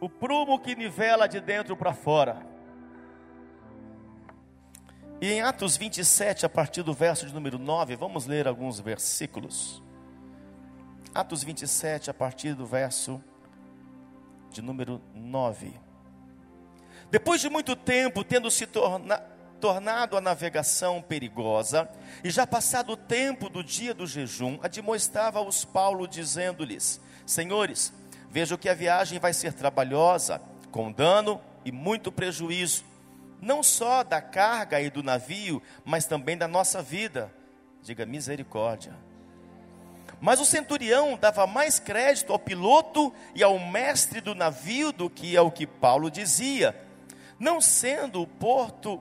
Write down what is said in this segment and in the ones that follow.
o prumo que nivela de dentro para fora. E em Atos 27, a partir do verso de número 9, vamos ler alguns versículos. Atos 27, a partir do verso de número 9. Depois de muito tempo, tendo se torna, tornado a navegação perigosa, e já passado o tempo do dia do jejum, admoestava-os Paulo, dizendo-lhes: Senhores, vejo que a viagem vai ser trabalhosa, com dano e muito prejuízo não só da carga e do navio, mas também da nossa vida. Diga misericórdia. Mas o centurião dava mais crédito ao piloto e ao mestre do navio do que ao que Paulo dizia, não sendo o porto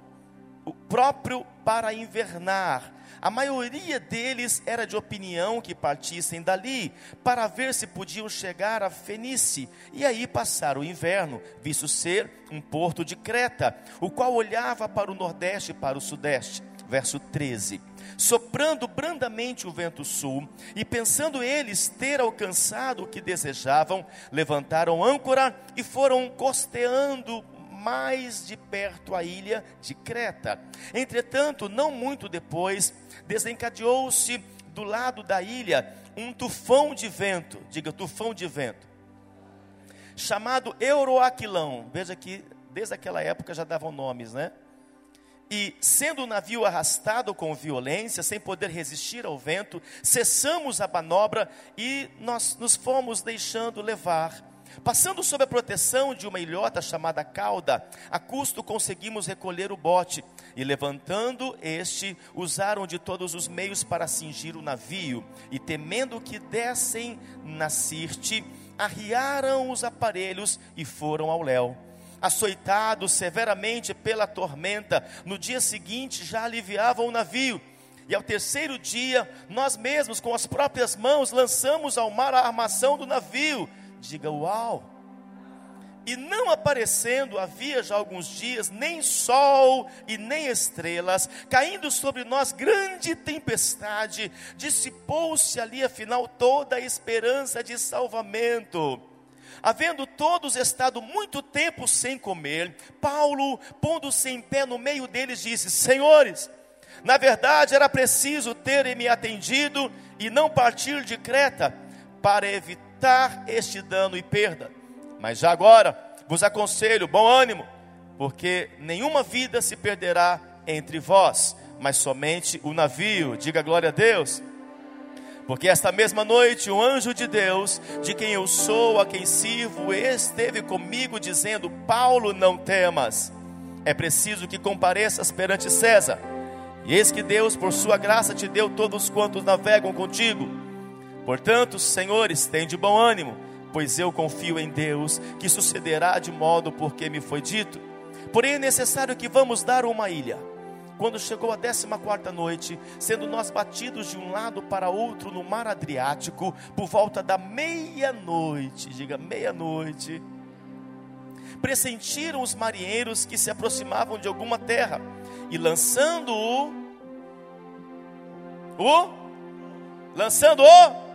o próprio para invernar, a maioria deles era de opinião que partissem dali para ver se podiam chegar a Fenice e aí passar o inverno, visto ser um porto de Creta, o qual olhava para o nordeste e para o sudeste. Verso 13. Soprando brandamente o vento sul, e pensando eles ter alcançado o que desejavam, levantaram âncora e foram costeando mais de perto a ilha de Creta. Entretanto, não muito depois, desencadeou-se do lado da ilha um tufão de vento, diga tufão de vento, chamado Euroaquilão. Veja que desde aquela época já davam nomes, né? E sendo o navio arrastado com violência, sem poder resistir ao vento, cessamos a manobra e nós nos fomos deixando levar Passando sob a proteção de uma ilhota chamada cauda, a custo conseguimos recolher o bote, e levantando este, usaram de todos os meios para cingir o navio, e temendo que dessem na Sirte, arriaram os aparelhos e foram ao léu. Açoitados severamente pela tormenta, no dia seguinte já aliviavam o navio. E ao terceiro dia, nós mesmos, com as próprias mãos, lançamos ao mar a armação do navio Diga uau! E não aparecendo havia já alguns dias nem sol e nem estrelas, caindo sobre nós grande tempestade, dissipou-se ali afinal toda a esperança de salvamento. Havendo todos estado muito tempo sem comer, Paulo, pondo-se em pé no meio deles, disse: Senhores, na verdade era preciso terem me atendido e não partir de Creta para evitar evitar este dano e perda. Mas já agora vos aconselho, bom ânimo, porque nenhuma vida se perderá entre vós, mas somente o navio. Diga glória a Deus. Porque esta mesma noite o anjo de Deus, de quem eu sou, a quem sirvo, esteve comigo dizendo: Paulo, não temas. É preciso que compareças perante César. E eis que Deus, por sua graça, te deu todos quantos navegam contigo Portanto, senhores, de bom ânimo, pois eu confio em Deus, que sucederá de modo porque me foi dito. Porém é necessário que vamos dar uma ilha. Quando chegou a décima quarta noite, sendo nós batidos de um lado para outro no mar Adriático, por volta da meia-noite, diga meia-noite, pressentiram os marinheiros que se aproximavam de alguma terra, e lançando o, o, lançando o,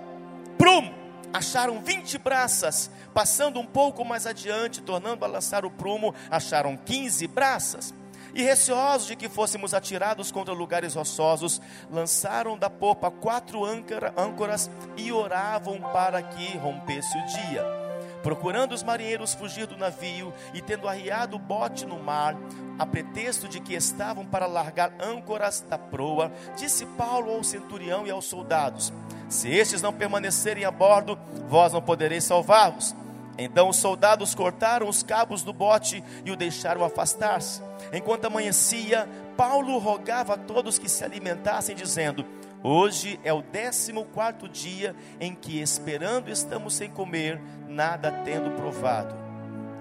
prumo. Acharam 20 braças, passando um pouco mais adiante, tornando a lançar o prumo, acharam 15 braças. E receosos de que fôssemos atirados contra lugares rochosos, lançaram da popa quatro âncoras e oravam para que rompesse o dia. Procurando os marinheiros fugir do navio e tendo arriado o bote no mar, a pretexto de que estavam para largar âncoras da proa, disse Paulo ao centurião e aos soldados: Se estes não permanecerem a bordo, vós não podereis salvar-vos. Então os soldados cortaram os cabos do bote e o deixaram afastar-se. Enquanto amanhecia, Paulo rogava a todos que se alimentassem, dizendo: Hoje é o décimo quarto dia em que, esperando, estamos sem comer, nada tendo provado.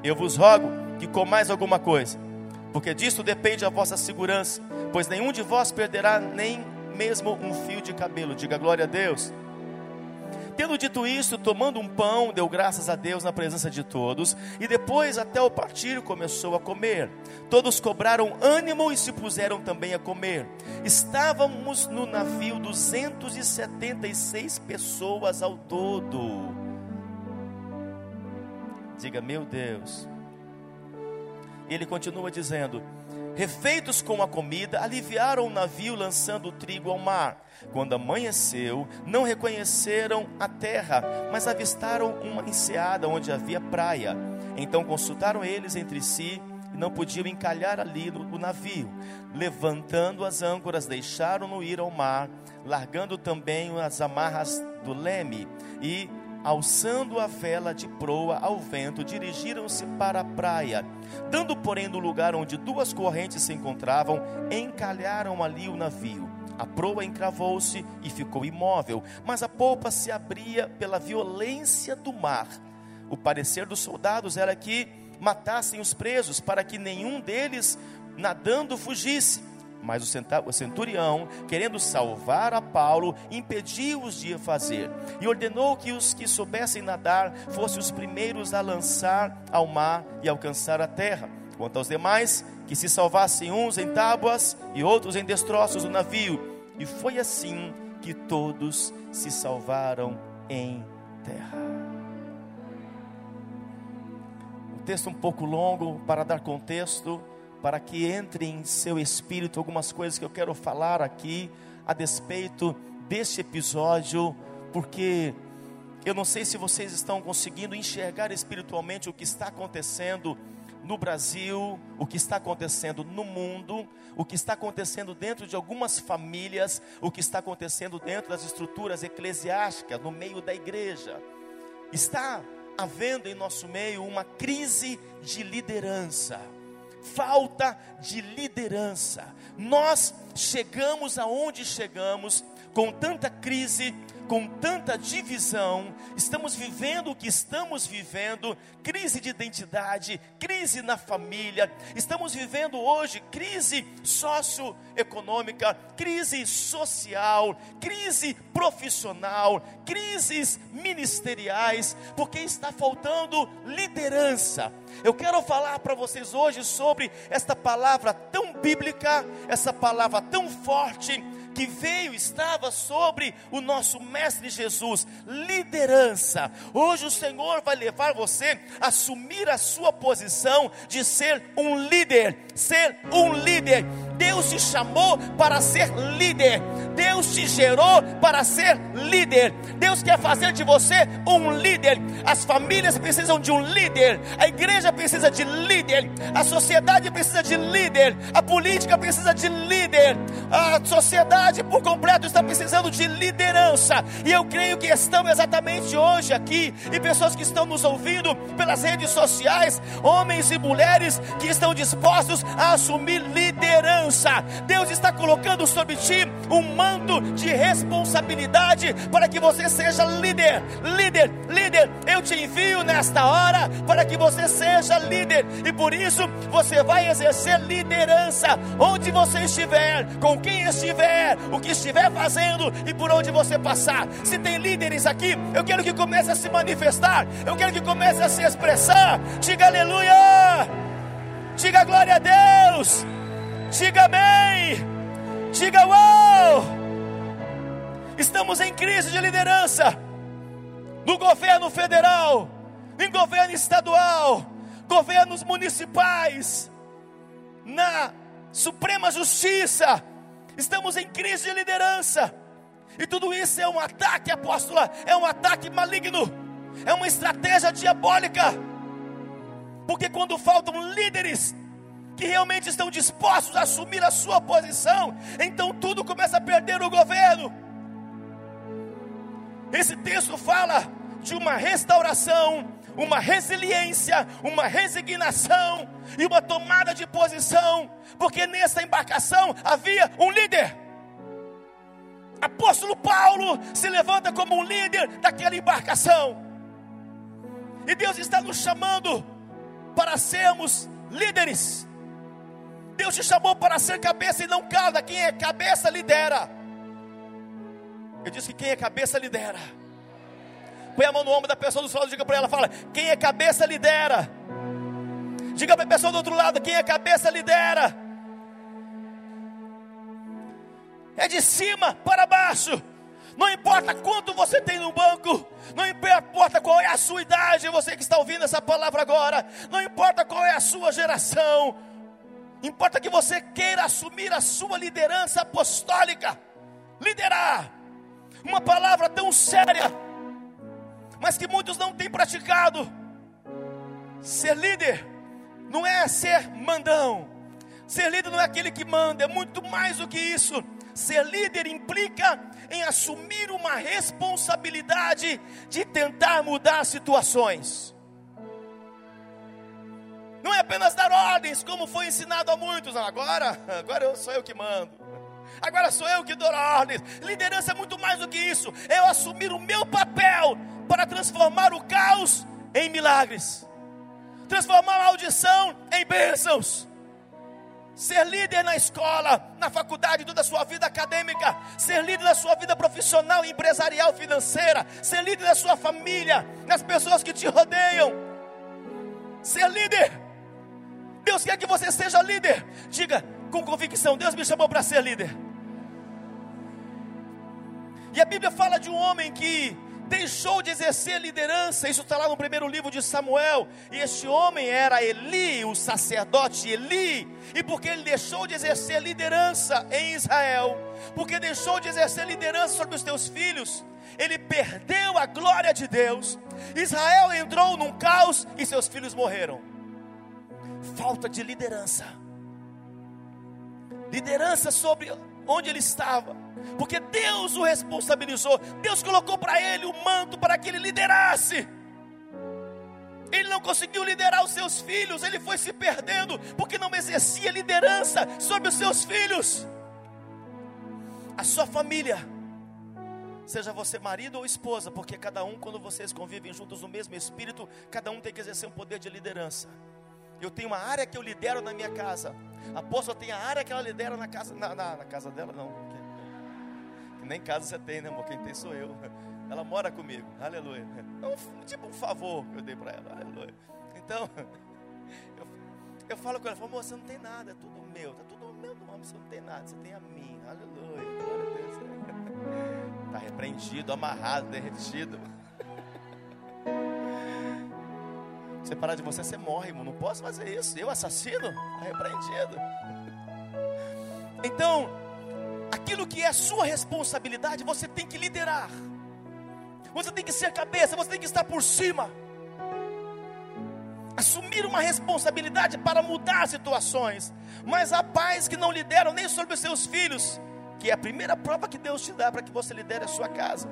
Eu vos rogo que comais alguma coisa, porque disso depende a vossa segurança, pois nenhum de vós perderá nem mesmo um fio de cabelo. Diga glória a Deus. Tendo dito isso, tomando um pão, deu graças a Deus na presença de todos, e depois, até o partir, começou a comer. Todos cobraram ânimo e se puseram também a comer. Estávamos no navio 276 pessoas ao todo. Diga, meu Deus. E ele continua dizendo: Refeitos com a comida, aliviaram o navio lançando o trigo ao mar. Quando amanheceu, não reconheceram a terra, mas avistaram uma enseada onde havia praia. Então consultaram eles entre si e não podiam encalhar ali o navio. Levantando as âncoras, deixaram-no ir ao mar, largando também as amarras do leme e alçando a vela de proa ao vento, dirigiram-se para a praia. Dando, porém, no lugar onde duas correntes se encontravam, encalharam ali o navio. A proa encravou-se e ficou imóvel, mas a polpa se abria pela violência do mar. O parecer dos soldados era que matassem os presos, para que nenhum deles nadando fugisse. Mas o centurião, querendo salvar a Paulo, impediu-os de fazer e ordenou que os que soubessem nadar fossem os primeiros a lançar ao mar e alcançar a terra. Quanto aos demais, que se salvassem uns em tábuas e outros em destroços do navio. E foi assim que todos se salvaram em terra. Um texto um pouco longo para dar contexto para que entre em seu espírito algumas coisas que eu quero falar aqui a despeito deste episódio, porque eu não sei se vocês estão conseguindo enxergar espiritualmente o que está acontecendo no Brasil, o que está acontecendo no mundo, o que está acontecendo dentro de algumas famílias, o que está acontecendo dentro das estruturas eclesiásticas, no meio da igreja. Está havendo em nosso meio uma crise de liderança falta de liderança. Nós chegamos aonde chegamos com tanta crise, com tanta divisão, estamos vivendo o que estamos vivendo, crise de identidade, crise na família, estamos vivendo hoje crise socioeconômica, crise social, crise profissional, crises ministeriais, porque está faltando liderança. Eu quero falar para vocês hoje sobre esta palavra tão bíblica, essa palavra tão forte que veio, estava sobre o nosso Mestre Jesus, liderança. Hoje o Senhor vai levar você a assumir a sua posição de ser um líder, ser um líder. Deus te chamou para ser líder. Deus te gerou para ser líder. Deus quer fazer de você um líder. As famílias precisam de um líder. A igreja precisa de líder. A sociedade precisa de líder. A política precisa de líder. A sociedade por completo está precisando de liderança. E eu creio que estamos exatamente hoje aqui. E pessoas que estão nos ouvindo pelas redes sociais, homens e mulheres que estão dispostos a assumir liderança. Deus está colocando sobre ti um manto de responsabilidade para que você seja líder. Líder, líder, eu te envio nesta hora para que você seja líder. E por isso você vai exercer liderança onde você estiver, com quem estiver, o que estiver fazendo e por onde você passar. Se tem líderes aqui, eu quero que comece a se manifestar, eu quero que comece a se expressar. Diga aleluia! Diga glória a Deus! Diga amém! Diga uau! Estamos em crise de liderança no governo federal, em governo estadual, governos municipais, na Suprema Justiça. Estamos em crise de liderança. E tudo isso é um ataque, apóstola, é um ataque maligno, é uma estratégia diabólica. Porque quando faltam líderes que realmente estão dispostos a assumir a sua posição, então tudo começa a perder o governo. Esse texto fala de uma restauração, uma resiliência, uma resignação e uma tomada de posição, porque nessa embarcação havia um líder. Apóstolo Paulo se levanta como um líder daquela embarcação. E Deus está nos chamando para sermos líderes. Deus te chamou para ser cabeça e não cauda. Quem é cabeça lidera. Eu disse que quem é cabeça lidera. Põe a mão no ombro da pessoa do seu lado, diga para ela, fala, quem é cabeça lidera. Diga para a pessoa do outro lado, quem é cabeça lidera. É de cima para baixo. Não importa quanto você tem no banco, não importa qual é a sua idade, você que está ouvindo essa palavra agora, não importa qual é a sua geração, importa que você queira assumir a sua liderança apostólica, liderar. Uma palavra tão séria, mas que muitos não têm praticado. Ser líder não é ser mandão, ser líder não é aquele que manda, é muito mais do que isso. Ser líder implica em assumir uma responsabilidade de tentar mudar situações. Não é apenas dar ordens, como foi ensinado a muitos. Agora, agora sou eu que mando. Agora sou eu que dou ordens. Liderança é muito mais do que isso. É eu assumir o meu papel para transformar o caos em milagres. Transformar a maldição em bênçãos ser líder na escola, na faculdade, toda a sua vida acadêmica, ser líder na sua vida profissional, empresarial, financeira, ser líder na sua família, nas pessoas que te rodeiam. Ser líder. Deus quer que você seja líder. Diga com convicção: Deus me chamou para ser líder. E a Bíblia fala de um homem que deixou de exercer liderança. Isso está lá no primeiro livro de Samuel. E este homem era Eli, o sacerdote Eli. E porque ele deixou de exercer liderança em Israel, porque deixou de exercer liderança sobre os teus filhos, ele perdeu a glória de Deus. Israel entrou num caos e seus filhos morreram. Falta de liderança. Liderança sobre onde ele estava porque Deus o responsabilizou, Deus colocou para ele o manto para que ele liderasse. Ele não conseguiu liderar os seus filhos, ele foi se perdendo, porque não exercia liderança sobre os seus filhos. A sua família, seja você marido ou esposa, porque cada um, quando vocês convivem juntos no mesmo espírito, cada um tem que exercer um poder de liderança. Eu tenho uma área que eu lidero na minha casa. A apóstola tem a área que ela lidera na casa, na, na, na casa dela, não. Nem casa você tem, né, amor? Quem tem sou eu. Ela mora comigo, aleluia. É tipo um favor que eu dei para ela, aleluia. Então, eu, eu falo com ela, falo, amor, você não tem nada, é tudo meu, tá tudo meu nome, você não tem nada, você tem a mim, aleluia. Glória a Deus. Está repreendido, amarrado, derretido. Você parar de você, você morre, irmão. Não posso fazer isso. Eu, assassino, repreendido. Então, aquilo que é sua responsabilidade, você tem que liderar. Você tem que ser cabeça, você tem que estar por cima. Assumir uma responsabilidade para mudar situações. Mas há pais que não lideram nem sobre os seus filhos, que é a primeira prova que Deus te dá para que você lidere a sua casa.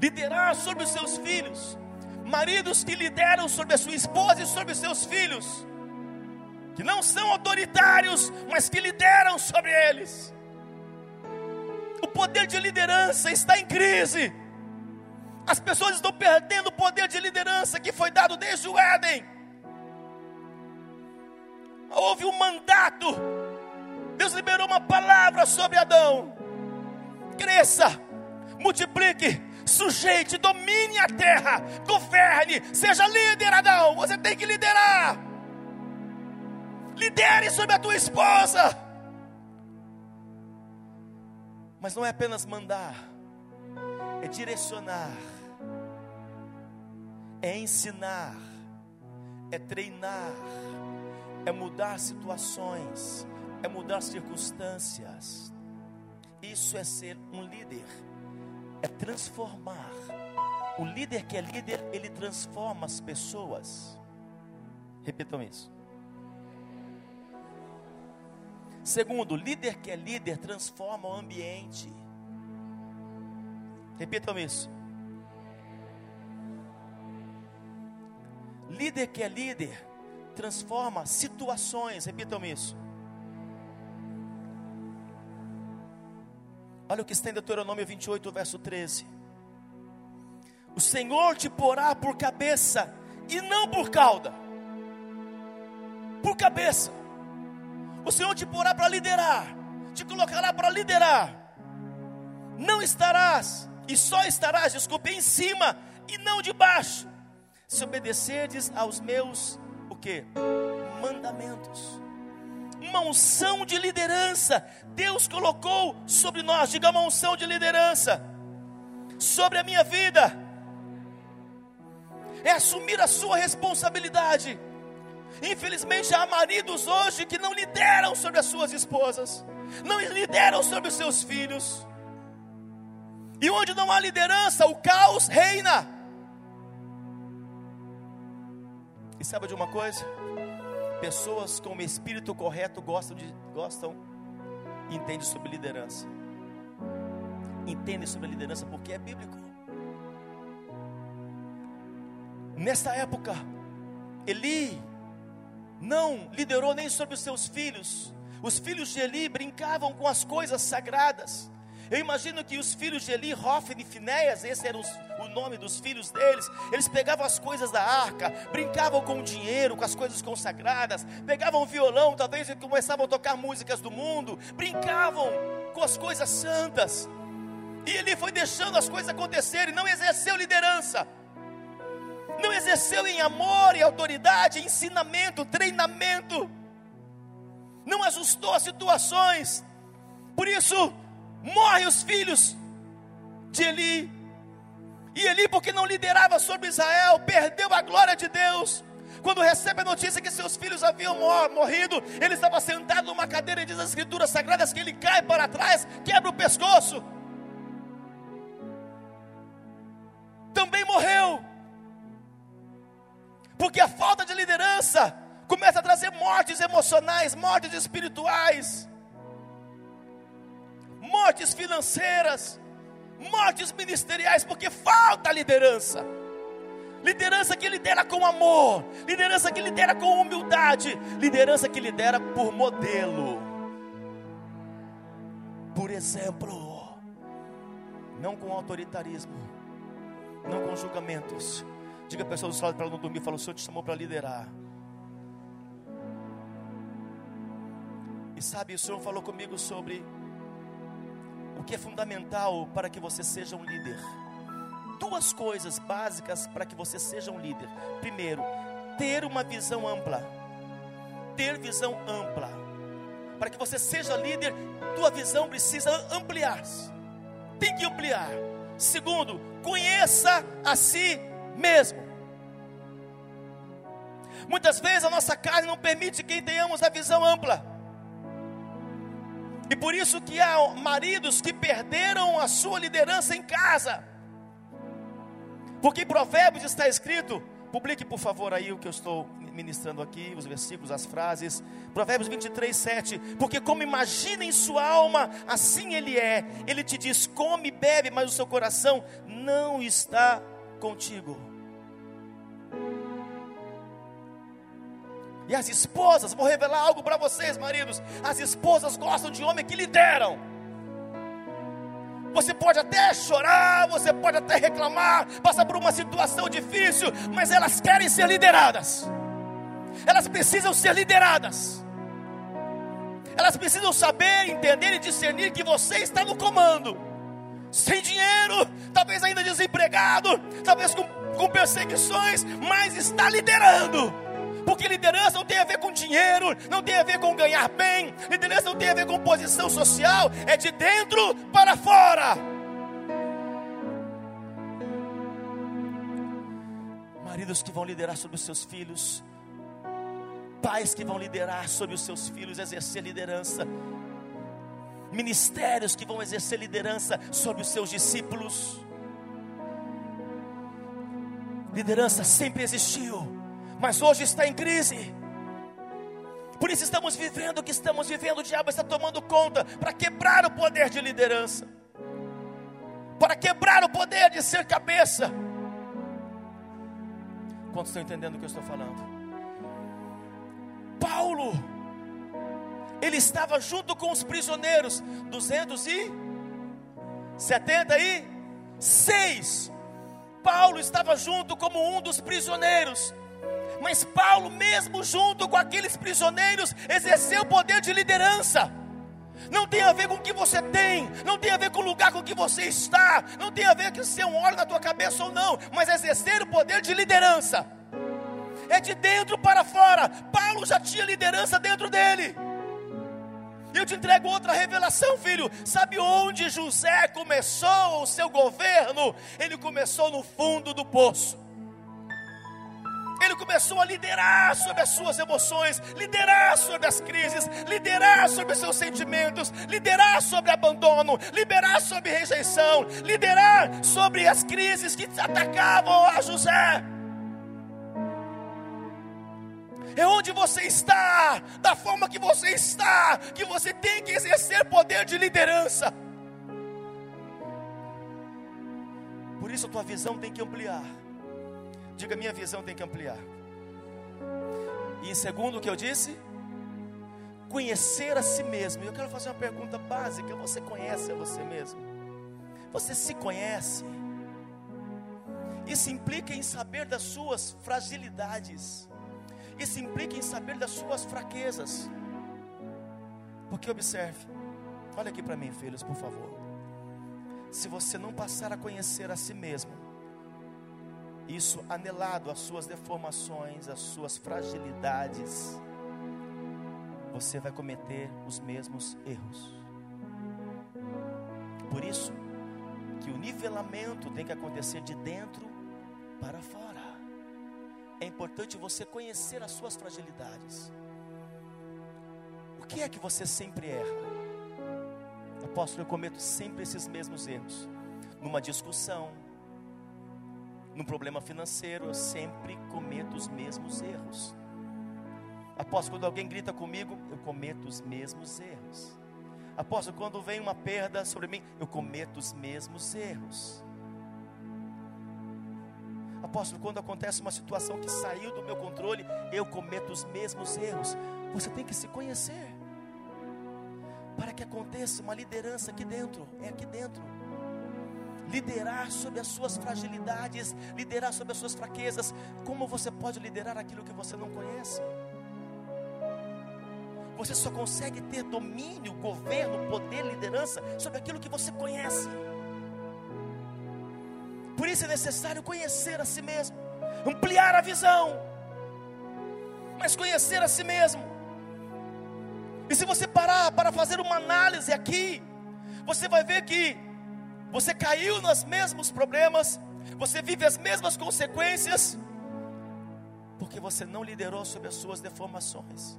Liderar sobre os seus filhos. Maridos que lideram sobre a sua esposa e sobre os seus filhos que não são autoritários, mas que lideram sobre eles. O poder de liderança está em crise. As pessoas estão perdendo o poder de liderança que foi dado desde o Éden. Houve um mandato. Deus liberou uma palavra sobre Adão. Cresça, multiplique, sujeite, domine a terra, governe, seja líder, Adão. Você tem que liderar. Lidere sobre a tua esposa. Mas não é apenas mandar, é direcionar, é ensinar, é treinar, é mudar situações, é mudar circunstâncias. Isso é ser um líder, é transformar. O líder que é líder, ele transforma as pessoas. Repitam isso. Segundo, líder que é líder transforma o ambiente. Repitam isso. Líder que é líder transforma situações. Repitam isso. Olha o que está em Deuteronômio 28, verso 13. O Senhor te porá por cabeça e não por cauda. Por cabeça. O Senhor te porá para liderar, te colocará para liderar. Não estarás, e só estarás, desculpe, em cima e não debaixo, se obedecerdes aos meus, o que? Mandamentos. Uma unção de liderança. Deus colocou sobre nós, diga uma unção de liderança sobre a minha vida. É assumir a sua responsabilidade. Infelizmente há maridos hoje que não lideram sobre as suas esposas, não lideram sobre os seus filhos. E onde não há liderança, o caos reina. E sabe de uma coisa? Pessoas com o espírito correto gostam de gostam entendem sobre liderança. Entendem sobre liderança porque é bíblico. Nesta época, Eli não liderou nem sobre os seus filhos. Os filhos de Eli brincavam com as coisas sagradas. Eu imagino que os filhos de Eli, Hofni e Finéias, esse era os, o nome dos filhos deles, eles pegavam as coisas da arca, brincavam com o dinheiro, com as coisas consagradas, pegavam o violão, talvez e começavam a tocar músicas do mundo, brincavam com as coisas santas. E ele foi deixando as coisas acontecerem, não exerceu liderança, não exerceu em amor e autoridade, ensinamento, treinamento, não ajustou as situações, por isso, morrem os filhos de Eli. E Eli, porque não liderava sobre Israel, perdeu a glória de Deus. Quando recebe a notícia que seus filhos haviam morrido, ele estava sentado numa cadeira e diz as escrituras sagradas que ele cai para trás, quebra o pescoço. Também morreu. Porque a falta de liderança começa a trazer mortes emocionais, mortes espirituais mortes financeiras, mortes ministeriais, porque falta liderança. Liderança que lidera com amor, liderança que lidera com humildade, liderança que lidera por modelo, por exemplo, não com autoritarismo, não com julgamentos. Diga a pessoa do lado para ela não dormir, fala: o Senhor te chamou para liderar. E sabe, o Senhor falou comigo sobre que é fundamental para que você seja um líder. Duas coisas básicas para que você seja um líder. Primeiro, ter uma visão ampla. Ter visão ampla. Para que você seja líder, tua visão precisa ampliar-se. Tem que ampliar. Segundo, conheça a si mesmo. Muitas vezes a nossa carne não permite que tenhamos a visão ampla. E por isso que há maridos que perderam a sua liderança em casa. Porque em Provérbios está escrito, publique por favor aí o que eu estou ministrando aqui, os versículos, as frases. Provérbios 23, 7. Porque como imagina em sua alma, assim ele é. Ele te diz: come, bebe, mas o seu coração não está contigo. E as esposas, vou revelar algo para vocês, maridos. As esposas gostam de homens que lideram. Você pode até chorar, você pode até reclamar, passar por uma situação difícil, mas elas querem ser lideradas. Elas precisam ser lideradas. Elas precisam saber, entender e discernir que você está no comando. Sem dinheiro, talvez ainda desempregado, talvez com, com perseguições, mas está liderando porque liderança não tem a ver com dinheiro, não tem a ver com ganhar bem, liderança não tem a ver com posição social, é de dentro para fora. Maridos que vão liderar sobre os seus filhos, pais que vão liderar sobre os seus filhos, exercer liderança, ministérios que vão exercer liderança sobre os seus discípulos. Liderança sempre existiu mas hoje está em crise. Por isso estamos vivendo o que estamos vivendo. O diabo está tomando conta para quebrar o poder de liderança, para quebrar o poder de ser cabeça. Quantos estão entendendo o que eu estou falando? Paulo, ele estava junto com os prisioneiros, 276. Paulo estava junto como um dos prisioneiros. Mas Paulo, mesmo junto com aqueles prisioneiros, exerceu o poder de liderança. Não tem a ver com o que você tem, não tem a ver com o lugar com que você está, não tem a ver com ser um óleo na tua cabeça ou não, mas exercer o poder de liderança. É de dentro para fora. Paulo já tinha liderança dentro dele. Eu te entrego outra revelação, filho. Sabe onde José começou o seu governo? Ele começou no fundo do poço. Ele começou a liderar sobre as suas emoções, liderar sobre as crises, liderar sobre os seus sentimentos, liderar sobre abandono, liderar sobre rejeição, liderar sobre as crises que atacavam a José. É onde você está, da forma que você está, que você tem que exercer poder de liderança. Por isso a tua visão tem que ampliar. Diga, minha visão tem que ampliar. E em segundo o que eu disse, conhecer a si mesmo. Eu quero fazer uma pergunta básica: você conhece a você mesmo? Você se conhece? Isso implica em saber das suas fragilidades. Isso implica em saber das suas fraquezas. Porque observe, olha aqui para mim, filhos, por favor. Se você não passar a conhecer a si mesmo, isso anelado às suas deformações, às suas fragilidades, você vai cometer os mesmos erros. Por isso que o nivelamento tem que acontecer de dentro para fora. É importante você conhecer as suas fragilidades. O que é que você sempre erra? Apóstolo, eu cometo sempre esses mesmos erros. Numa discussão, num problema financeiro, eu sempre cometo os mesmos erros. Apóstolo, quando alguém grita comigo, eu cometo os mesmos erros. Apóstolo, quando vem uma perda sobre mim, eu cometo os mesmos erros. Apóstolo, quando acontece uma situação que saiu do meu controle, eu cometo os mesmos erros. Você tem que se conhecer. Para que aconteça uma liderança aqui dentro, é aqui dentro liderar sobre as suas fragilidades, liderar sobre as suas fraquezas. Como você pode liderar aquilo que você não conhece? Você só consegue ter domínio, governo, poder, liderança sobre aquilo que você conhece. Por isso é necessário conhecer a si mesmo, ampliar a visão, mas conhecer a si mesmo. E se você parar para fazer uma análise aqui, você vai ver que você caiu nos mesmos problemas, você vive as mesmas consequências, porque você não liderou sobre as suas deformações.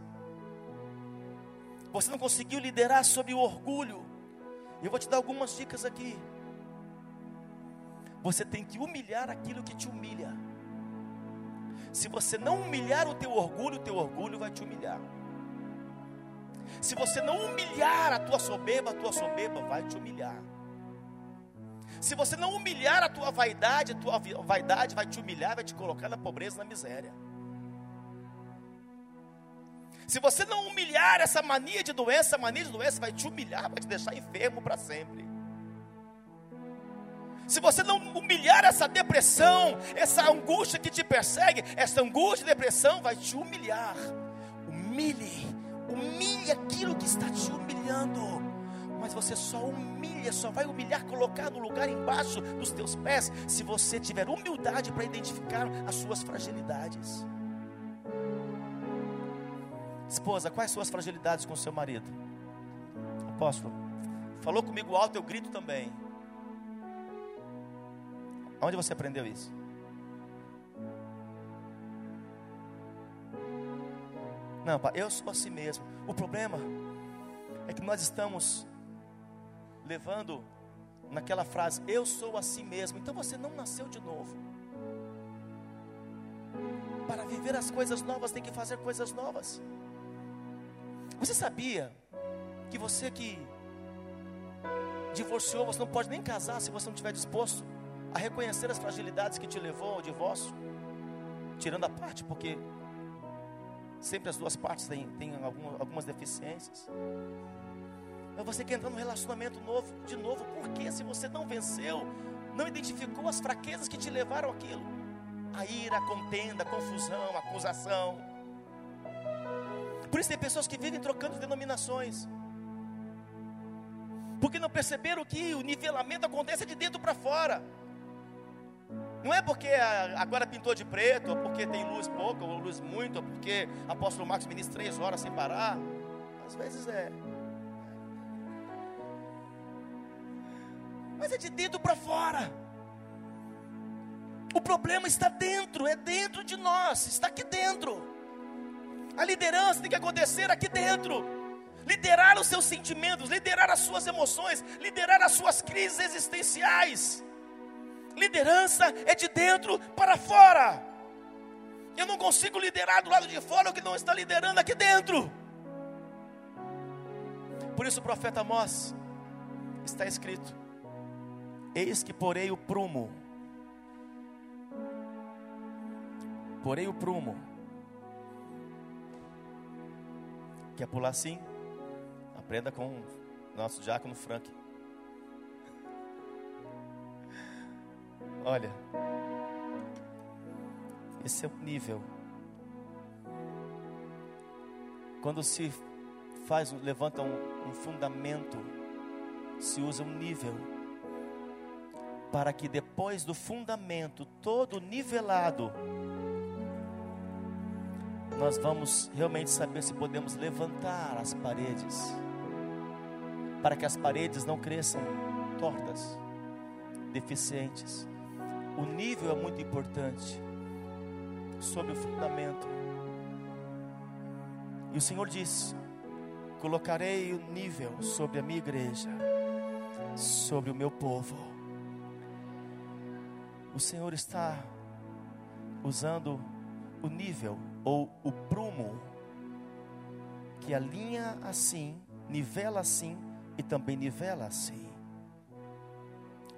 Você não conseguiu liderar sobre o orgulho. Eu vou te dar algumas dicas aqui. Você tem que humilhar aquilo que te humilha. Se você não humilhar o teu orgulho, o teu orgulho vai te humilhar. Se você não humilhar a tua soberba, a tua soberba vai te humilhar. Se você não humilhar a tua vaidade, a tua vaidade vai te humilhar, vai te colocar na pobreza, na miséria. Se você não humilhar essa mania de doença, a mania de doença vai te humilhar, vai te deixar enfermo para sempre. Se você não humilhar essa depressão, essa angústia que te persegue, essa angústia e depressão vai te humilhar. Humilhe, humilhe aquilo que está te humilhando mas você só humilha, só vai humilhar, colocar no lugar embaixo dos teus pés, se você tiver humildade para identificar as suas fragilidades. Esposa, quais são as fragilidades com seu marido? Apóstolo, falou comigo alto, eu grito também. Onde você aprendeu isso? Não, eu sou assim mesmo. O problema é que nós estamos levando naquela frase: Eu sou assim mesmo. Então você não nasceu de novo. Para viver as coisas novas, tem que fazer coisas novas. Você sabia que você que divorciou, você não pode nem casar se você não estiver disposto a reconhecer as fragilidades que te levou ao divórcio? Tirando a parte, porque sempre as duas partes têm, têm algumas deficiências. Mas você quer entrar num relacionamento novo, de novo, porque se você não venceu, não identificou as fraquezas que te levaram aquilo, a ira, a contenda, a confusão, a acusação. Por isso tem pessoas que vivem trocando denominações. Porque não perceberam que o nivelamento acontece de dentro para fora. Não é porque agora pintou de preto, ou porque tem luz pouca, ou luz muito, ou porque apóstolo Marcos ministra três horas sem parar. Às vezes é. Mas é de dentro para fora. O problema está dentro, é dentro de nós, está aqui dentro. A liderança tem que acontecer aqui dentro. Liderar os seus sentimentos, liderar as suas emoções, liderar as suas crises existenciais. Liderança é de dentro para fora. Eu não consigo liderar do lado de fora o que não está liderando aqui dentro. Por isso o profeta Amós está escrito: Eis que porei o prumo. Porei o prumo. Quer pular assim? Aprenda com o nosso diácono Frank. Olha, esse é o nível. Quando se faz, levanta um, um fundamento, se usa um nível, para que depois do fundamento todo nivelado, nós vamos realmente saber se podemos levantar as paredes, para que as paredes não cresçam tortas, deficientes. O nível é muito importante sobre o fundamento. E o Senhor diz: Colocarei o nível sobre a minha igreja, sobre o meu povo. O Senhor está usando o nível ou o prumo que alinha assim, nivela assim e também nivela assim.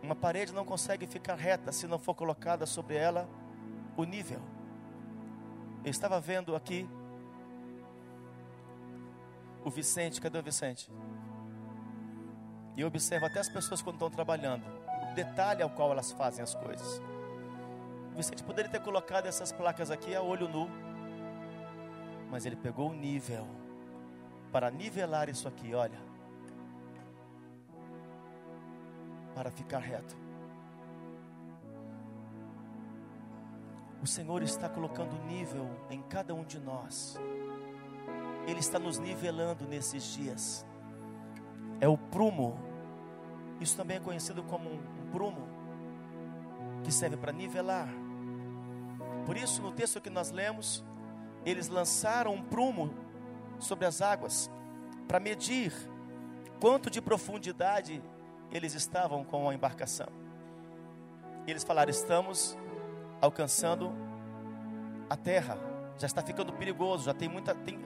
Uma parede não consegue ficar reta se não for colocada sobre ela o nível. Eu estava vendo aqui o Vicente, cadê o Vicente? E eu observo até as pessoas quando estão trabalhando, detalhe ao qual elas fazem as coisas. Vicente poderia ter colocado essas placas aqui a olho nu, mas ele pegou o nível para nivelar isso aqui, olha, para ficar reto. O Senhor está colocando nível em cada um de nós. Ele está nos nivelando nesses dias. É o prumo. Isso também é conhecido como prumo que serve para nivelar. Por isso, no texto que nós lemos, eles lançaram um prumo sobre as águas para medir quanto de profundidade eles estavam com a embarcação. Eles falaram: estamos alcançando a terra. Já está ficando perigoso, já tem muita tem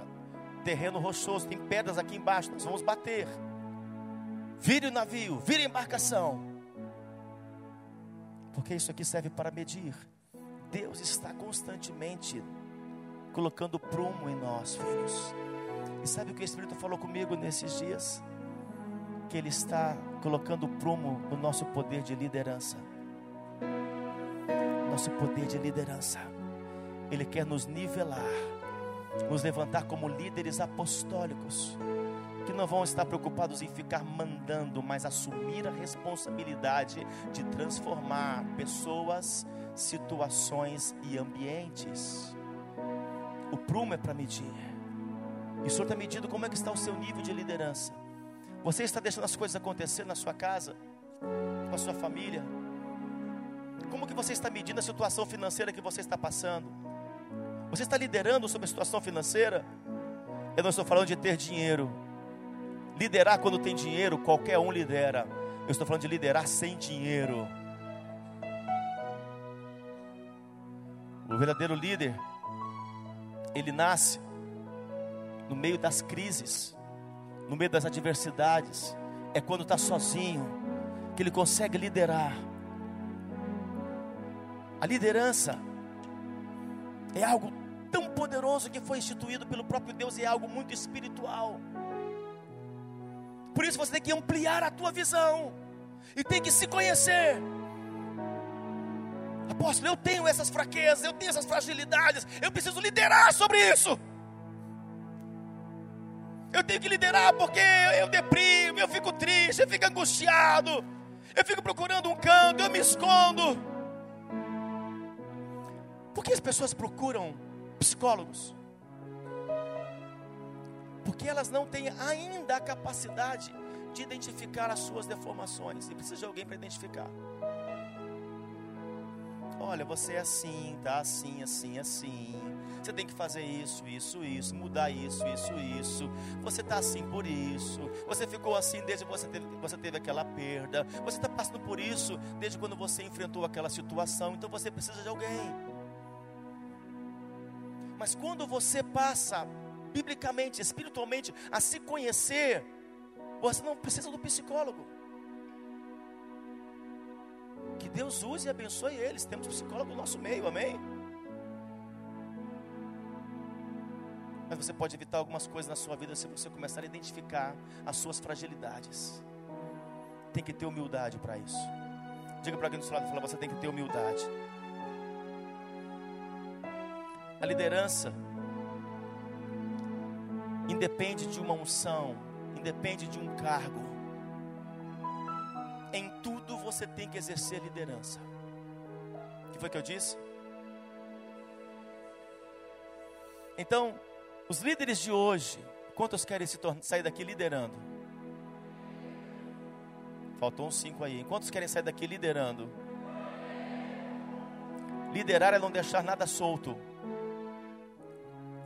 terreno rochoso, tem pedras aqui embaixo, nós vamos bater. Vire o navio, vire a embarcação. Porque isso aqui serve para medir. Deus está constantemente colocando prumo em nós, filhos. E sabe o que o Espírito falou comigo nesses dias? Que Ele está colocando prumo no nosso poder de liderança nosso poder de liderança. Ele quer nos nivelar, nos levantar como líderes apostólicos, que não vão estar preocupados em ficar mandando, mas assumir a responsabilidade de transformar pessoas, situações e ambientes. O prumo é para medir. E o Senhor está medindo como é que está o seu nível de liderança. Você está deixando as coisas acontecer na sua casa, com a sua família, como que você está medindo a situação financeira que você está passando? Você está liderando sobre a situação financeira? Eu não estou falando de ter dinheiro. Liderar quando tem dinheiro, qualquer um lidera. Eu estou falando de liderar sem dinheiro. O verdadeiro líder, ele nasce no meio das crises, no meio das adversidades. É quando está sozinho que ele consegue liderar. A liderança é algo tão poderoso que foi instituído pelo próprio Deus e é algo muito espiritual. Por isso você tem que ampliar a tua visão e tem que se conhecer. Apóstolo, eu tenho essas fraquezas, eu tenho essas fragilidades, eu preciso liderar sobre isso. Eu tenho que liderar porque eu deprimo, eu fico triste, eu fico angustiado, eu fico procurando um canto, eu me escondo. Por que as pessoas procuram psicólogos? Porque elas não têm ainda a capacidade de identificar as suas deformações e precisa de alguém para identificar. Olha, você é assim, tá assim, assim, assim. Você tem que fazer isso, isso, isso, mudar isso, isso, isso. Você está assim por isso. Você ficou assim desde que você teve, você teve aquela perda. Você está passando por isso desde quando você enfrentou aquela situação. Então você precisa de alguém. Mas quando você passa, biblicamente, espiritualmente, a se conhecer, você não precisa do psicólogo. Que Deus use e abençoe eles. Temos psicólogo no nosso meio, amém? Mas você pode evitar algumas coisas na sua vida se você começar a identificar as suas fragilidades. Tem que ter humildade para isso. Diga para alguém do seu lado, fala, você tem que ter humildade. A liderança independe de uma unção, independe de um cargo. Em tudo você tem que exercer liderança. O que foi que eu disse? Então, os líderes de hoje, quantos querem sair daqui liderando? Faltou uns cinco aí. Quantos querem sair daqui liderando? Liderar é não deixar nada solto.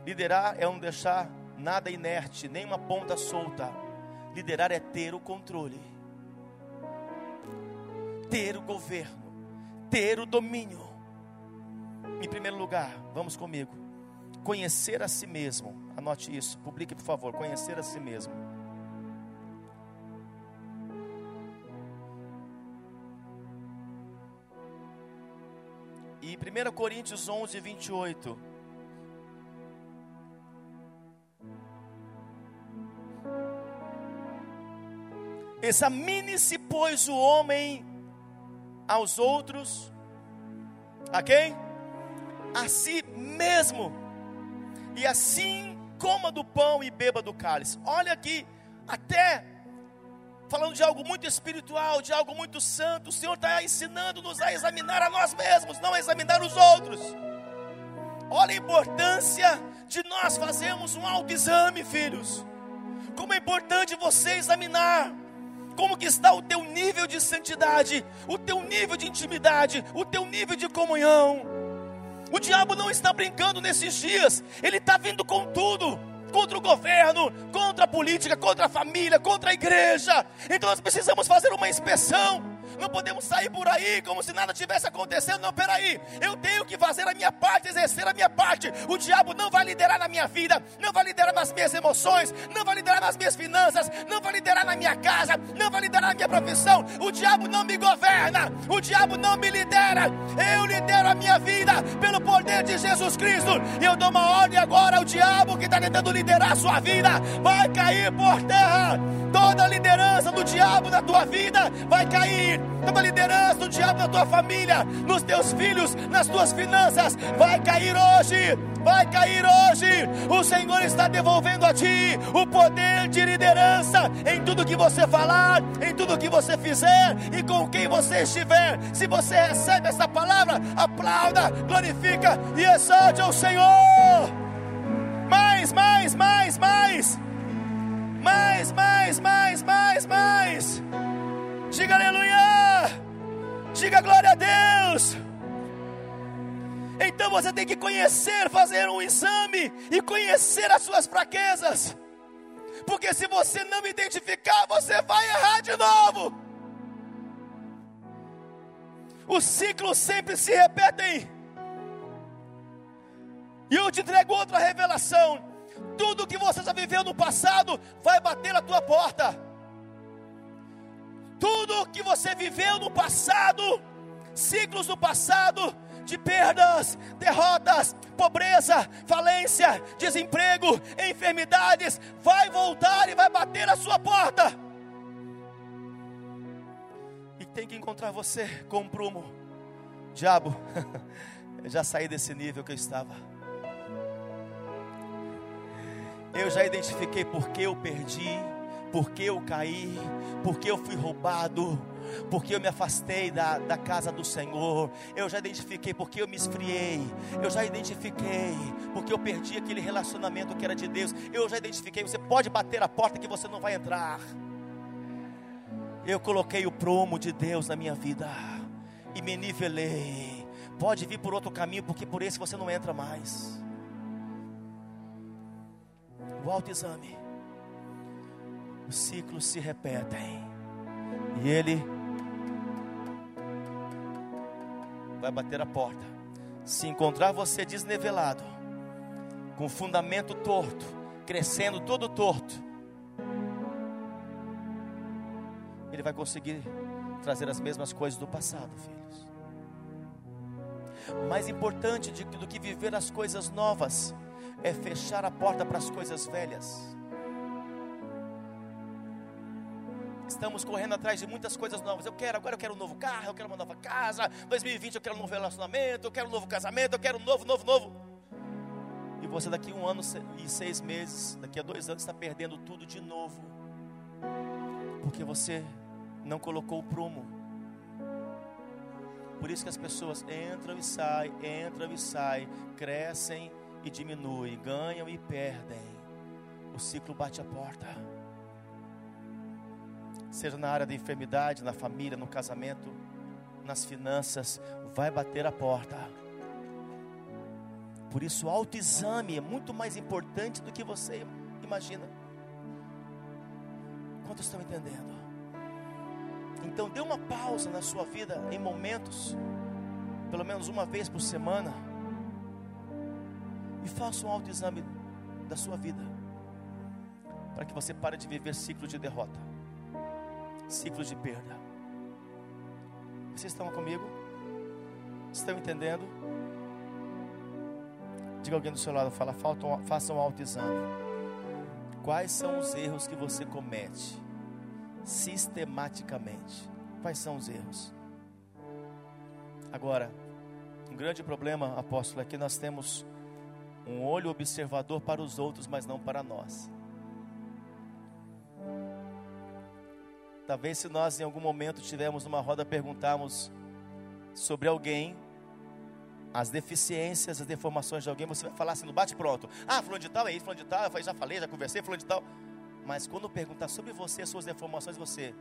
Liderar é não deixar nada inerte, nem uma ponta solta. Liderar é ter o controle ter o governo, ter o domínio. Em primeiro lugar, vamos comigo. Conhecer a si mesmo. Anote isso, publique por favor. Conhecer a si mesmo. E 1 Coríntios 11, 28. Examine-se, pois, o homem aos outros, a quem? A si mesmo. E assim coma do pão e beba do cálice. Olha aqui, até falando de algo muito espiritual, de algo muito santo, o Senhor está ensinando-nos a examinar a nós mesmos, não a examinar os outros. Olha a importância de nós fazermos um autoexame, filhos. Como é importante você examinar como que está o teu nível de santidade, o teu nível de intimidade, o teu nível de comunhão. O diabo não está brincando nesses dias, ele está vindo com tudo contra o governo, contra a política, contra a família, contra a igreja. Então nós precisamos fazer uma inspeção não podemos sair por aí como se nada tivesse acontecendo. Não, peraí, eu tenho que fazer a minha parte, exercer a minha parte. O diabo não vai liderar na minha vida, não vai liderar nas minhas emoções, não vai liderar nas minhas finanças, não vai liderar na minha casa, não vai liderar na minha profissão. O diabo não me governa, o diabo não me lidera. Eu lidero a minha vida pelo poder de Jesus Cristo. E eu dou uma ordem agora ao diabo que está tentando liderar a sua vida. Vai cair por terra. Toda a liderança do diabo na tua vida vai cair toda liderança do diabo na tua família, nos teus filhos, nas tuas finanças, vai cair hoje, vai cair hoje. O Senhor está devolvendo a ti o poder de liderança em tudo que você falar, em tudo que você fizer e com quem você estiver. Se você recebe essa palavra, aplauda, glorifica e exalte ao Senhor. Mais, mais, mais, mais. Mais, mais, mais, mais, mais. Diga aleluia! Diga glória a Deus! Então você tem que conhecer, fazer um exame e conhecer as suas fraquezas. Porque se você não identificar, você vai errar de novo. Os ciclos sempre se repetem. E eu te entrego outra revelação. Tudo que você já viveu no passado vai bater na tua porta. Tudo que você viveu no passado, ciclos do passado, de perdas, derrotas, pobreza, falência, desemprego, enfermidades, vai voltar e vai bater na sua porta. E tem que encontrar você com um prumo. Diabo, eu já saí desse nível que eu estava. Eu já identifiquei porque eu perdi porque eu caí, porque eu fui roubado, porque eu me afastei da, da casa do Senhor, eu já identifiquei porque eu me esfriei, eu já identifiquei porque eu perdi aquele relacionamento que era de Deus, eu já identifiquei. Você pode bater a porta que você não vai entrar. Eu coloquei o promo de Deus na minha vida e me nivelei. Pode vir por outro caminho, porque por esse você não entra mais. O autoexame. Os ciclos se repetem. E ele vai bater a porta. Se encontrar você desnivelado, com fundamento torto, crescendo todo torto, ele vai conseguir trazer as mesmas coisas do passado, filhos. Mais importante do que viver as coisas novas é fechar a porta para as coisas velhas. Estamos correndo atrás de muitas coisas novas. Eu quero, agora eu quero um novo carro, eu quero uma nova casa. 2020 eu quero um novo relacionamento, eu quero um novo casamento, eu quero um novo, novo, novo. E você daqui um ano e seis meses, daqui a dois anos está perdendo tudo de novo, porque você não colocou o prumo. Por isso que as pessoas entram e saem, entram e saem, crescem e diminuem, ganham e perdem. O ciclo bate a porta seja na área da enfermidade, na família, no casamento, nas finanças, vai bater a porta. Por isso, o autoexame é muito mais importante do que você imagina. Quantos estão entendendo? Então, dê uma pausa na sua vida em momentos, pelo menos uma vez por semana, e faça um autoexame da sua vida, para que você pare de viver ciclo de derrota ciclos de perda. Vocês estão comigo? Estão entendendo? Diga alguém do seu lado, fala, faça um autoexame. Quais são os erros que você comete sistematicamente? Quais são os erros? Agora, um grande problema, apóstolo, é que nós temos um olho observador para os outros, mas não para nós. Talvez se nós em algum momento tivermos uma roda perguntarmos sobre alguém, as deficiências, as deformações de alguém, você vai falar assim no bate pronto. Ah, fulano de tal é isso, fulano de tal, eu já falei, já conversei, fulano de tal. Mas quando perguntar sobre você, suas deformações, você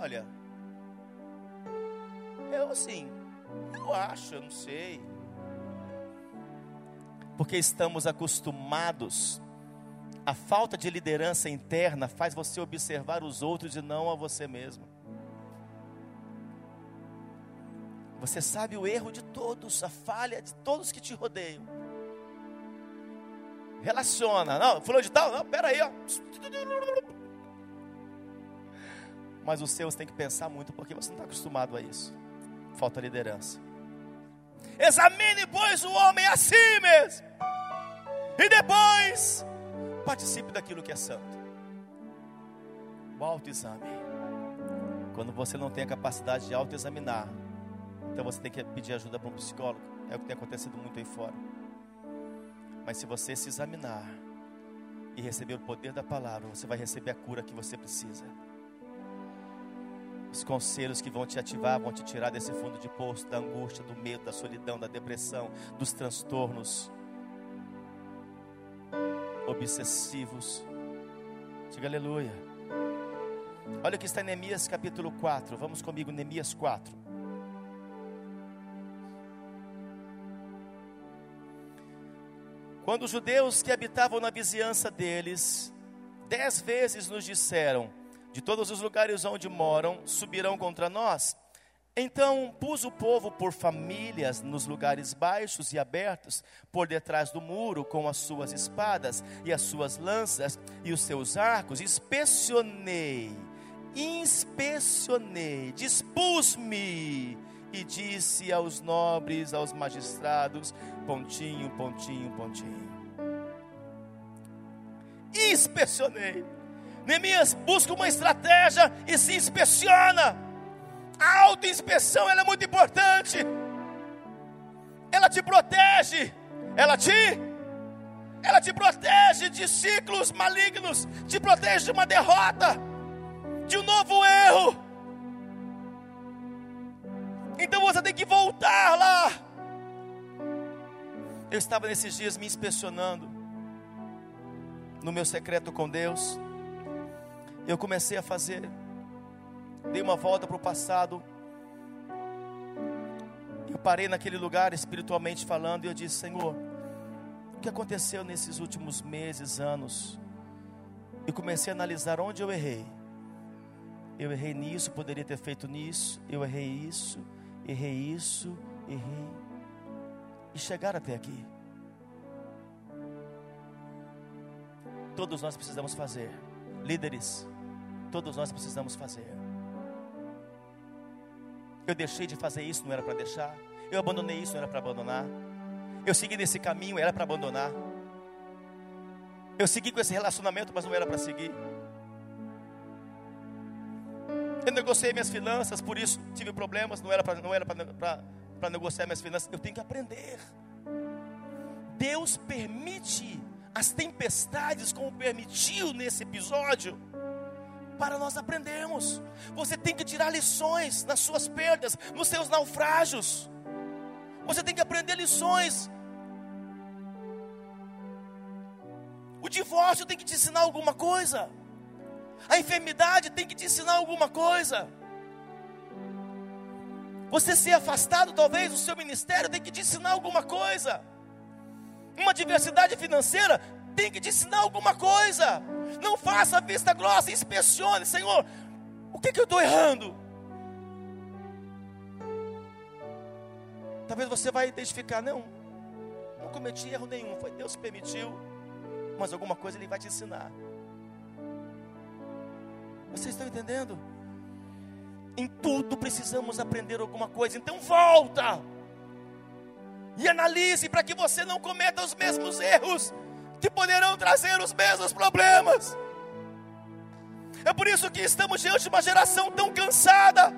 Olha, eu assim, eu acho, eu não sei. Porque estamos acostumados a falta de liderança interna faz você observar os outros e não a você mesmo. Você sabe o erro de todos, a falha de todos que te rodeiam. Relaciona, não, falou de tal, não, peraí, ó. Mas os seus tem que pensar muito, porque você não está acostumado a isso. Falta liderança. Examine, pois, o homem a si mesmo. E depois participe daquilo que é santo. O autoexame. Quando você não tem a capacidade de autoexaminar, então você tem que pedir ajuda para um psicólogo. É o que tem acontecido muito aí fora. Mas se você se examinar e receber o poder da palavra, você vai receber a cura que você precisa. Os conselhos que vão te ativar, vão te tirar desse fundo de poço, da angústia, do medo, da solidão, da depressão, dos transtornos obsessivos. Diga aleluia. Olha o que está em Neemias capítulo 4. Vamos comigo, Neemias 4. Quando os judeus que habitavam na vizinhança deles, dez vezes nos disseram: De todos os lugares onde moram, subirão contra nós. Então pus o povo por famílias nos lugares baixos e abertos, por detrás do muro, com as suas espadas e as suas lanças e os seus arcos. Inspecionei, inspecionei, dispus-me e disse aos nobres, aos magistrados: pontinho, pontinho, pontinho. Inspecionei. Neemias busca uma estratégia e se inspeciona a autoinspeção ela é muito importante. Ela te protege. Ela te ela te protege de ciclos malignos, te protege de uma derrota, de um novo erro. Então você tem que voltar lá. Eu estava nesses dias me inspecionando no meu secreto com Deus. Eu comecei a fazer, dei uma volta para o passado. Eu parei naquele lugar espiritualmente falando e eu disse: Senhor, o que aconteceu nesses últimos meses, anos? E comecei a analisar onde eu errei. Eu errei nisso, poderia ter feito nisso. Eu errei isso, errei isso, errei. E chegar até aqui. Todos nós precisamos fazer. Líderes, todos nós precisamos fazer. Eu deixei de fazer isso, não era para deixar. Eu abandonei isso, não era para abandonar. Eu segui nesse caminho, era para abandonar. Eu segui com esse relacionamento, mas não era para seguir. Eu negociei minhas finanças, por isso tive problemas, não era para negociar minhas finanças. Eu tenho que aprender. Deus permite as tempestades, como permitiu nesse episódio, para nós aprendermos. Você tem que tirar lições nas suas perdas, nos seus naufrágios. Você tem que aprender lições. O divórcio tem que te ensinar alguma coisa. A enfermidade tem que te ensinar alguma coisa. Você ser afastado, talvez, do seu ministério tem que te ensinar alguma coisa uma diversidade financeira, tem que te ensinar alguma coisa. Não faça vista grossa, inspecione, Senhor, o que, que eu estou errando? Talvez você vai identificar, não, não cometi erro nenhum, foi Deus que permitiu, mas alguma coisa Ele vai te ensinar. Vocês estão entendendo? Em tudo precisamos aprender alguma coisa, então volta e analise para que você não cometa os mesmos erros poderão trazer os mesmos problemas. É por isso que estamos diante de uma geração tão cansada.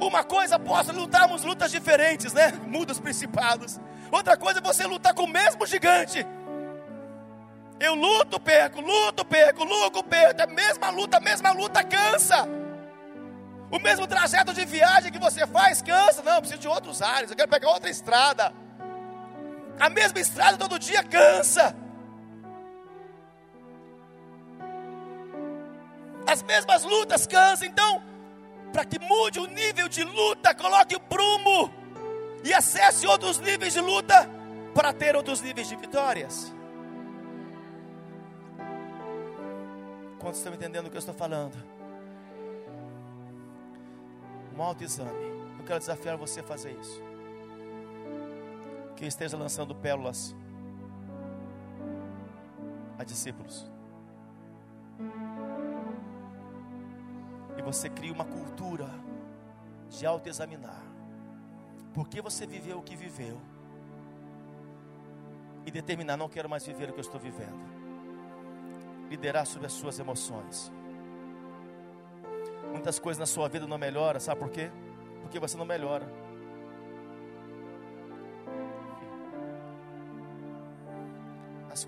Uma coisa, posso lutarmos lutas diferentes, né? Muda os principados. Outra coisa é você lutar com o mesmo gigante. Eu luto, perco, luto, perco, luto, perco. É a mesma luta, a mesma luta cansa. O mesmo trajeto de viagem que você faz cansa. Não, eu preciso de outros ares. Eu quero pegar outra estrada. A mesma estrada todo dia cansa. As mesmas lutas cansam. Então, para que mude o nível de luta, coloque o prumo e acesse outros níveis de luta para ter outros níveis de vitórias. Quantos estão entendendo o que eu estou falando? um autoexame. Eu quero desafiar você a fazer isso. Que esteja lançando pérolas a discípulos. E você cria uma cultura de autoexaminar. Por que você viveu o que viveu? E determinar, não quero mais viver o que eu estou vivendo. Liderar sobre as suas emoções Muitas coisas na sua vida não melhoram, sabe por quê? Porque você não melhora.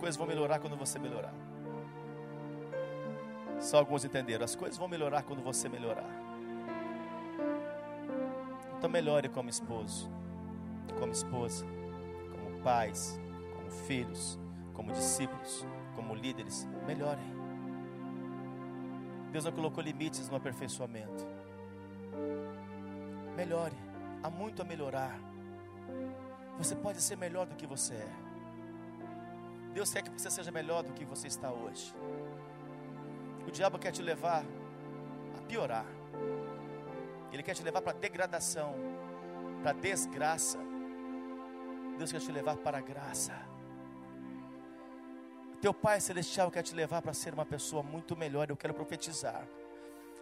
Coisas vão melhorar quando você melhorar. Só alguns entenderam. As coisas vão melhorar quando você melhorar. Então melhore como esposo, como esposa, como pais, como filhos, como discípulos, como líderes. Melhorem. Deus não colocou limites no aperfeiçoamento. Melhore, há muito a melhorar. Você pode ser melhor do que você é. Deus quer que você seja melhor do que você está hoje. O diabo quer te levar a piorar. Ele quer te levar para degradação, para desgraça. Deus quer te levar para a graça. Teu Pai Celestial quer te levar para ser uma pessoa muito melhor. Eu quero profetizar.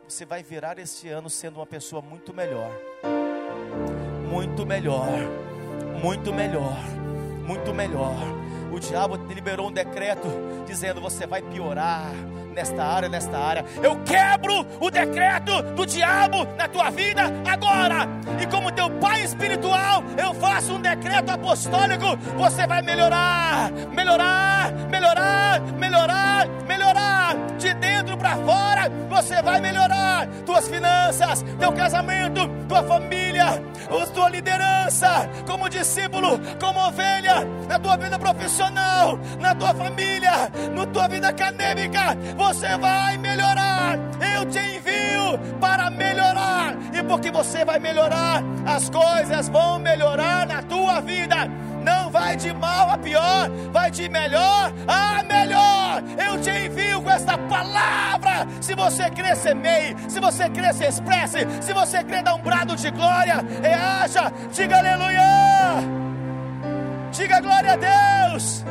Você vai virar este ano sendo uma pessoa muito melhor. Muito melhor. Muito melhor. Muito melhor. O diabo liberou um decreto dizendo: você vai piorar nesta área, nesta área. Eu quebro o decreto do diabo na tua vida agora. E como teu pai espiritual, eu faço um decreto apostólico. Você vai melhorar, melhorar, melhorar, melhorar, melhorar de dentro para fora, você vai melhorar tuas finanças, teu casamento, tua família, a tua liderança, como discípulo, como ovelha, na tua vida profissional, na tua família, na tua vida acadêmica, você vai melhorar. Eu te envio para melhorar, e porque você vai melhorar, as coisas vão melhorar na tua vida não vai de mal a pior, vai de melhor a melhor. Eu te envio com esta palavra. Se você crer, semeie. Se você crer, se expresse. Se você crer, dá um brado de glória. Reaja, diga aleluia. Diga glória a Deus.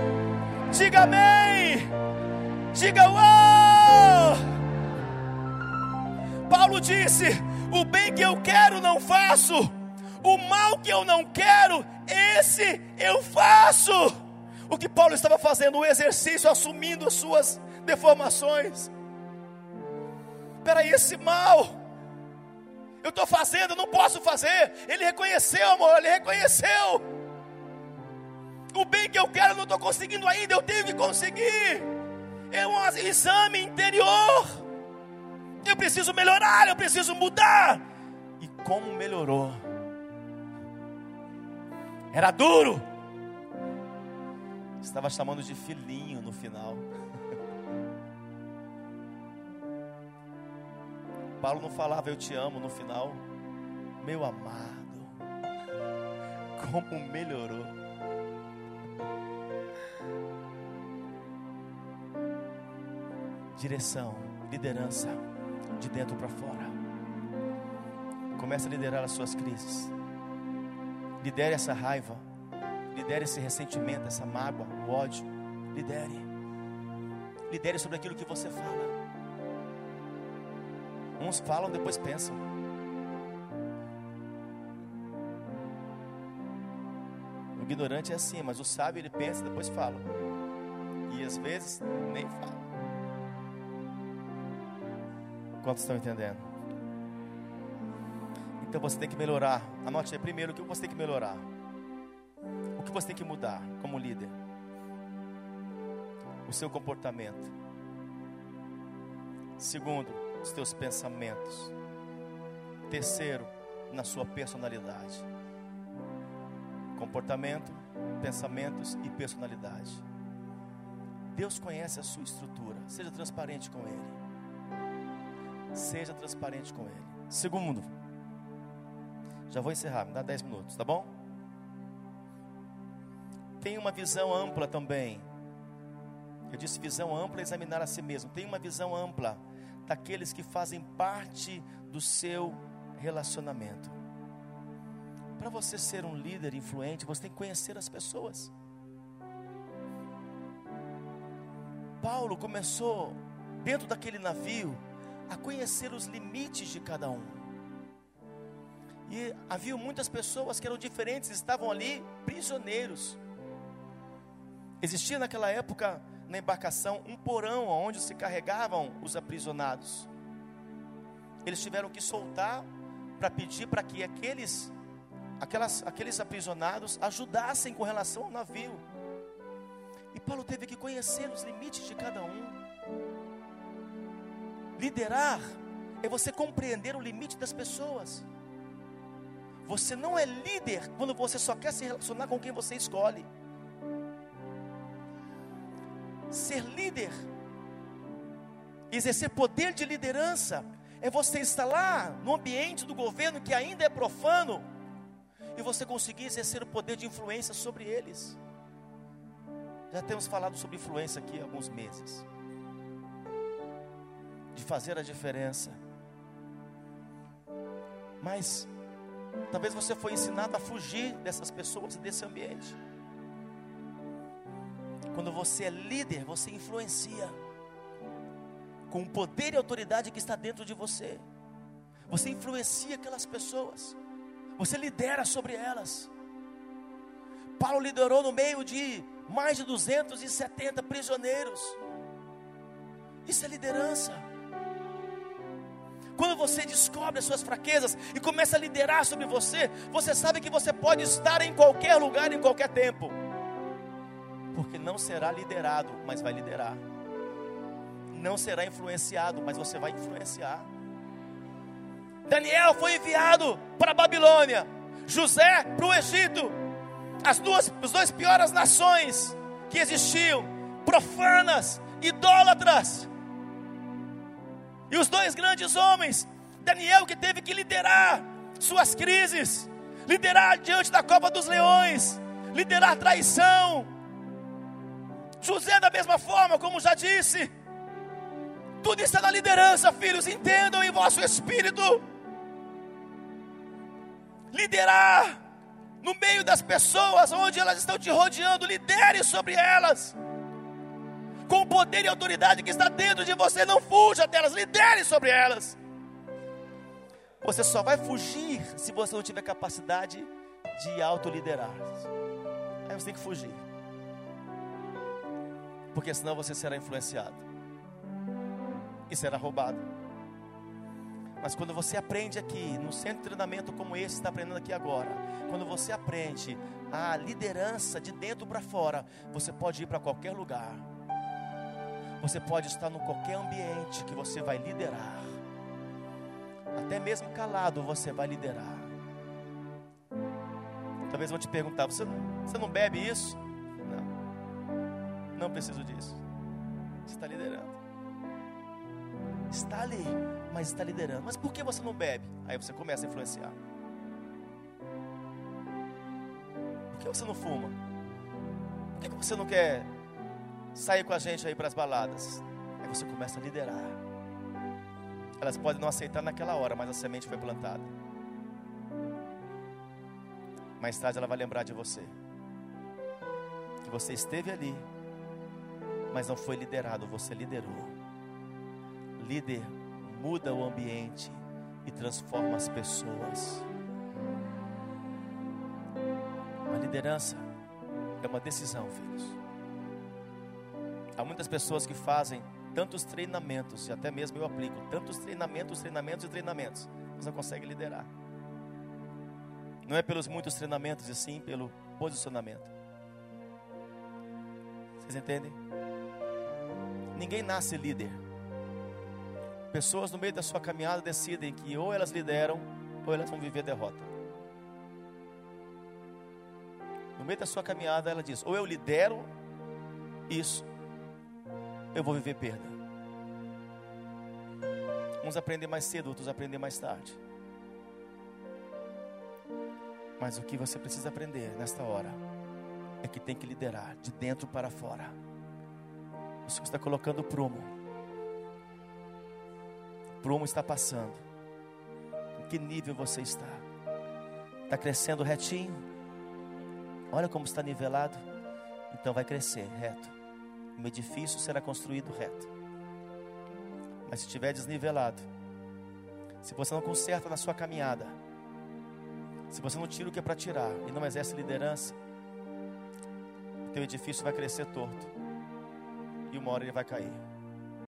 Diga amém. Diga uau. Paulo disse: O bem que eu quero não faço o mal que eu não quero, esse eu faço. O que Paulo estava fazendo, o exercício, assumindo as suas deformações. Peraí, esse mal, eu estou fazendo, eu não posso fazer. Ele reconheceu, amor, ele reconheceu. O bem que eu quero, eu não estou conseguindo ainda, eu tenho que conseguir. É um exame interior. Eu preciso melhorar, eu preciso mudar. E como melhorou? Era duro. Estava chamando de filhinho no final. Paulo não falava eu te amo no final. Meu amado, como melhorou. Direção, liderança, de dentro para fora. Comece a liderar as suas crises. Lidere essa raiva. Lidere esse ressentimento, essa mágoa, o ódio. Lidere. Lidere sobre aquilo que você fala. Uns falam, depois pensam. O ignorante é assim, mas o sábio ele pensa depois fala. E às vezes nem fala. Quantos estão entendendo? Então você tem que melhorar. Anote aí primeiro o que você tem que melhorar. O que você tem que mudar como líder. O seu comportamento. Segundo, os teus pensamentos. Terceiro, na sua personalidade. Comportamento, pensamentos e personalidade. Deus conhece a sua estrutura. Seja transparente com Ele. Seja transparente com Ele. Segundo, já vou encerrar, me dá 10 minutos, tá bom? Tem uma visão ampla também. Eu disse visão ampla, examinar a si mesmo. Tem uma visão ampla daqueles que fazem parte do seu relacionamento. Para você ser um líder influente, você tem que conhecer as pessoas. Paulo começou dentro daquele navio a conhecer os limites de cada um. E havia muitas pessoas que eram diferentes, estavam ali prisioneiros. Existia naquela época na embarcação um porão onde se carregavam os aprisionados. Eles tiveram que soltar para pedir para que aqueles, aquelas, aqueles aprisionados ajudassem com relação ao navio. E Paulo teve que conhecer os limites de cada um. Liderar é você compreender o limite das pessoas. Você não é líder quando você só quer se relacionar com quem você escolhe. Ser líder, exercer poder de liderança, é você estar lá no ambiente do governo que ainda é profano e você conseguir exercer o poder de influência sobre eles. Já temos falado sobre influência aqui há alguns meses. De fazer a diferença. Mas Talvez você foi ensinado a fugir dessas pessoas e desse ambiente. Quando você é líder, você influencia com o poder e autoridade que está dentro de você. Você influencia aquelas pessoas. Você lidera sobre elas. Paulo liderou no meio de mais de 270 prisioneiros. Isso é liderança. Quando você descobre as suas fraquezas e começa a liderar sobre você, você sabe que você pode estar em qualquer lugar, em qualquer tempo. Porque não será liderado, mas vai liderar. não será influenciado, mas você vai influenciar. Daniel foi enviado para a Babilônia, José para o Egito. As duas, as duas piores nações que existiam, profanas, idólatras. E os dois grandes homens, Daniel que teve que liderar suas crises, liderar diante da cova dos leões, liderar traição. José da mesma forma, como já disse. Tudo está na liderança, filhos, entendam em vosso espírito. Liderar no meio das pessoas, onde elas estão te rodeando, lidere sobre elas. Com o poder e autoridade que está dentro de você, não fuja delas, lidere sobre elas. Você só vai fugir se você não tiver capacidade de autoliderar. Aí você tem que fugir. Porque senão você será influenciado. E será roubado. Mas quando você aprende aqui, no centro de treinamento como esse, está aprendendo aqui agora. Quando você aprende a liderança de dentro para fora, você pode ir para qualquer lugar. Você pode estar em qualquer ambiente que você vai liderar. Até mesmo calado você vai liderar. Talvez vão te perguntar: você você não bebe isso? Não. Não preciso disso. Você está liderando. Está ali, mas está liderando. Mas por que você não bebe? Aí você começa a influenciar. Por que você não fuma? Por que você não quer sair com a gente aí para as baladas? Aí você começa a liderar. Elas podem não aceitar naquela hora, mas a semente foi plantada. Mais tarde ela vai lembrar de você. Que você esteve ali, mas não foi liderado, você liderou. Líder muda o ambiente e transforma as pessoas. A liderança é uma decisão, filhos. Há muitas pessoas que fazem tantos treinamentos, e até mesmo eu aplico tantos treinamentos, treinamentos e treinamentos, mas não conseguem liderar. Não é pelos muitos treinamentos, e sim pelo posicionamento. Vocês entendem? Ninguém nasce líder. Pessoas no meio da sua caminhada decidem que ou elas lideram ou elas vão viver derrota. No meio da sua caminhada ela diz: ou eu lidero isso, eu vou viver perda. Uns aprendem mais cedo, outros aprendem mais tarde. Mas o que você precisa aprender nesta hora é que tem que liderar de dentro para fora. O Senhor está colocando prumo. O prumo está passando. Em que nível você está? Está crescendo retinho? Olha como está nivelado. Então vai crescer reto. Um edifício será construído reto. Mas se estiver desnivelado, se você não conserta na sua caminhada, se você não tira o que é para tirar e não exerce liderança, o teu edifício vai crescer torto. E uma hora ele vai cair.